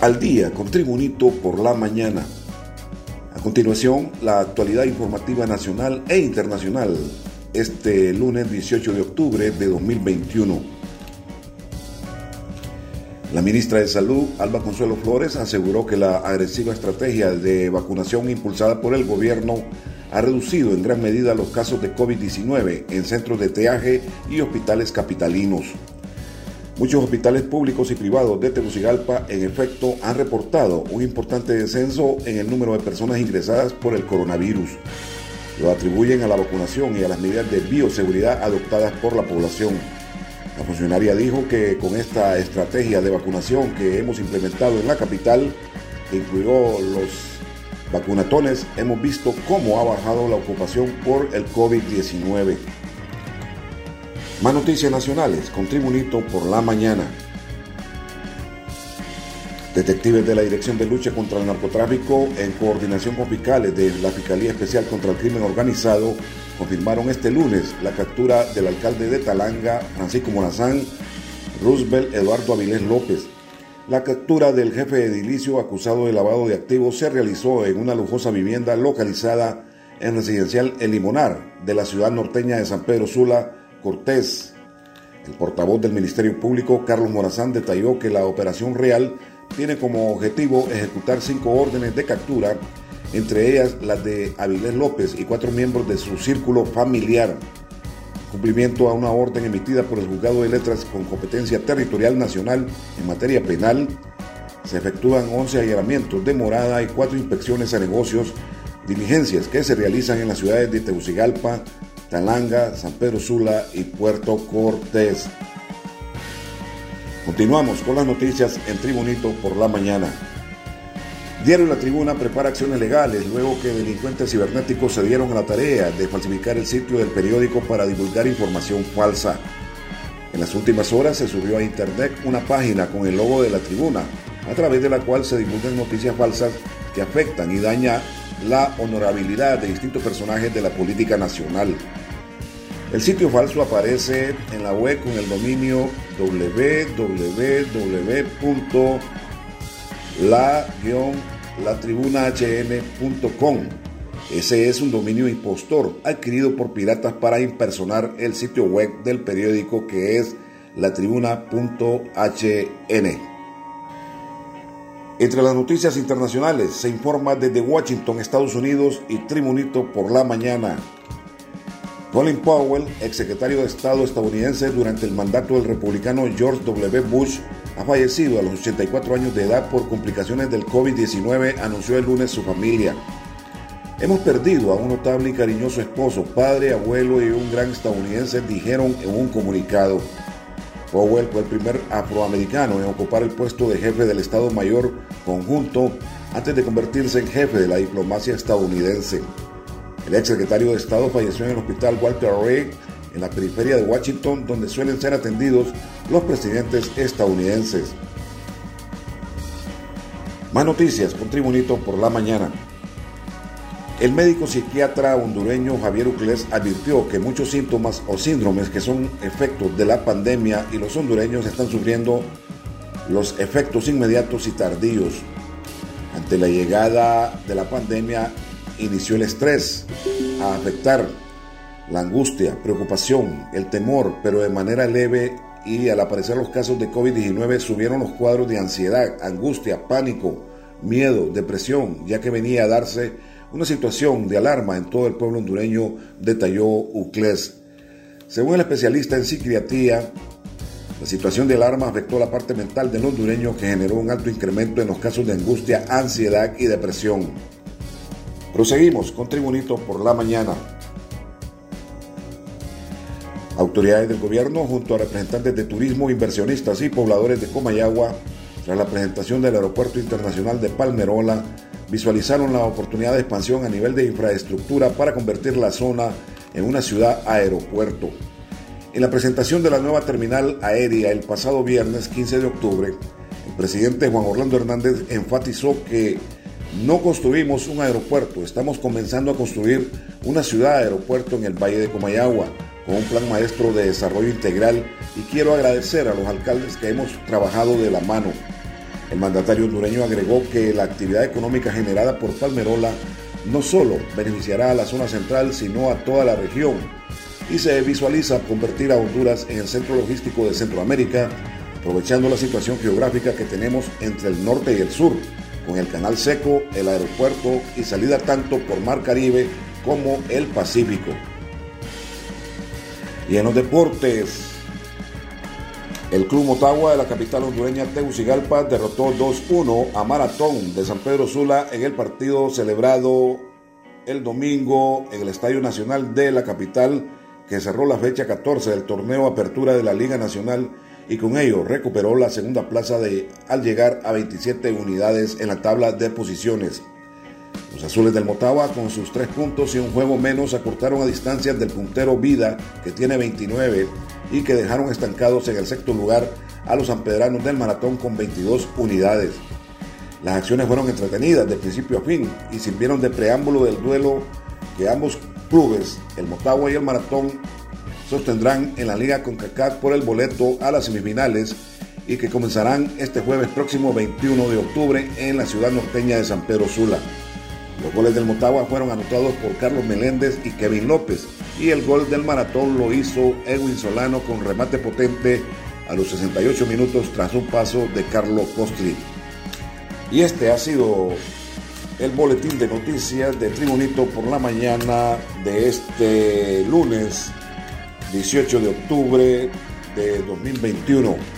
al día con Tribunito por la mañana. A continuación, la actualidad informativa nacional e internacional este lunes 18 de octubre de 2021. La ministra de Salud, Alba Consuelo Flores, aseguró que la agresiva estrategia de vacunación impulsada por el gobierno ha reducido en gran medida los casos de COVID-19 en centros de teaje y hospitales capitalinos. Muchos hospitales públicos y privados de Tegucigalpa, en efecto, han reportado un importante descenso en el número de personas ingresadas por el coronavirus. Lo atribuyen a la vacunación y a las medidas de bioseguridad adoptadas por la población. La funcionaria dijo que con esta estrategia de vacunación que hemos implementado en la capital, que incluyó los vacunatones, hemos visto cómo ha bajado la ocupación por el COVID-19. Más noticias nacionales con Tribunito por la mañana. Detectives de la Dirección de Lucha contra el Narcotráfico, en coordinación con fiscales de la Fiscalía Especial contra el Crimen Organizado, confirmaron este lunes la captura del alcalde de Talanga, Francisco Morazán, Roosevelt Eduardo Avilés López. La captura del jefe edilicio acusado de lavado de activos se realizó en una lujosa vivienda localizada en residencial El Limonar de la ciudad norteña de San Pedro Sula, Cortés. El portavoz del Ministerio Público, Carlos Morazán, detalló que la operación real tiene como objetivo ejecutar cinco órdenes de captura, entre ellas las de Avilés López y cuatro miembros de su círculo familiar. Cumplimiento a una orden emitida por el Juzgado de Letras con competencia territorial nacional en materia penal, se efectúan 11 allanamientos de morada y cuatro inspecciones a negocios, diligencias que se realizan en las ciudades de Tegucigalpa, Talanga, San Pedro Sula y Puerto Cortés. Continuamos con las noticias en Tribunito por la mañana. Diario La Tribuna prepara acciones legales luego que delincuentes cibernéticos se dieron a la tarea de falsificar el sitio del periódico para divulgar información falsa. En las últimas horas se subió a internet una página con el logo de la tribuna, a través de la cual se divulgan noticias falsas que afectan y dañan la honorabilidad de distintos personajes de la política nacional. El sitio falso aparece en la web con el dominio www.la-latribunahn.com. Ese es un dominio impostor adquirido por piratas para impersonar el sitio web del periódico que es latribuna.hn. Entre las noticias internacionales se informa desde Washington, Estados Unidos y Tribunito por la mañana. Colin Powell, exsecretario de Estado estadounidense durante el mandato del republicano George W. Bush, ha fallecido a los 84 años de edad por complicaciones del COVID-19, anunció el lunes su familia. Hemos perdido a un notable y cariñoso esposo, padre, abuelo y un gran estadounidense, dijeron en un comunicado. Powell fue el primer afroamericano en ocupar el puesto de jefe del Estado Mayor conjunto antes de convertirse en jefe de la diplomacia estadounidense. El ex secretario de Estado falleció en el hospital Walter Reed en la periferia de Washington, donde suelen ser atendidos los presidentes estadounidenses. Más noticias con Tribunito por la mañana. El médico psiquiatra hondureño Javier Uclés advirtió que muchos síntomas o síndromes que son efectos de la pandemia y los hondureños están sufriendo los efectos inmediatos y tardíos. Ante la llegada de la pandemia inició el estrés a afectar la angustia, preocupación, el temor, pero de manera leve y al aparecer los casos de COVID-19 subieron los cuadros de ansiedad, angustia, pánico, miedo, depresión, ya que venía a darse una situación de alarma en todo el pueblo hondureño, detalló Uclés. Según el especialista en psiquiatría, la situación de alarma afectó la parte mental del hondureño que generó un alto incremento en los casos de angustia, ansiedad y depresión. Proseguimos con Tribunito por la mañana. Autoridades del gobierno junto a representantes de turismo, inversionistas y pobladores de Comayagua, tras la presentación del Aeropuerto Internacional de Palmerola, visualizaron la oportunidad de expansión a nivel de infraestructura para convertir la zona en una ciudad aeropuerto. En la presentación de la nueva terminal aérea el pasado viernes 15 de octubre, el presidente Juan Orlando Hernández enfatizó que no construimos un aeropuerto, estamos comenzando a construir una ciudad aeropuerto en el Valle de Comayagua, con un plan maestro de desarrollo integral y quiero agradecer a los alcaldes que hemos trabajado de la mano El mandatario hondureño agregó que la actividad económica generada por Palmerola no solo beneficiará a la zona central, sino a toda la región, y se visualiza convertir a Honduras en el centro logístico de Centroamérica, aprovechando la situación geográfica que tenemos entre el norte y el sur, con el canal seco, el aeropuerto y salida tanto por Mar Caribe como el Pacífico. Y en los deportes, el Club Motagua de la capital hondureña Tegucigalpa derrotó 2-1 a Maratón de San Pedro Sula en el partido celebrado el domingo en el Estadio Nacional de la capital que cerró la fecha 14 del torneo Apertura de la Liga Nacional y con ello recuperó la segunda plaza de, al llegar a 27 unidades en la tabla de posiciones. Los azules del Motagua con sus tres puntos y un juego menos acortaron a distancias del puntero Vida que tiene 29 y que dejaron estancados en el sexto lugar a los ampedranos del maratón con 22 unidades. Las acciones fueron entretenidas de principio a fin y sirvieron de preámbulo del duelo que ambos clubes, el Motagua y el Maratón, sostendrán en la Liga CONCACAF por el boleto a las semifinales y que comenzarán este jueves próximo 21 de octubre en la ciudad norteña de San Pedro Sula. Los goles del Motagua fueron anotados por Carlos Meléndez y Kevin López y el gol del maratón lo hizo Edwin Solano con remate potente a los 68 minutos tras un paso de Carlos Costri. Y este ha sido el boletín de noticias de Tribunito por la mañana de este lunes 18 de octubre de 2021.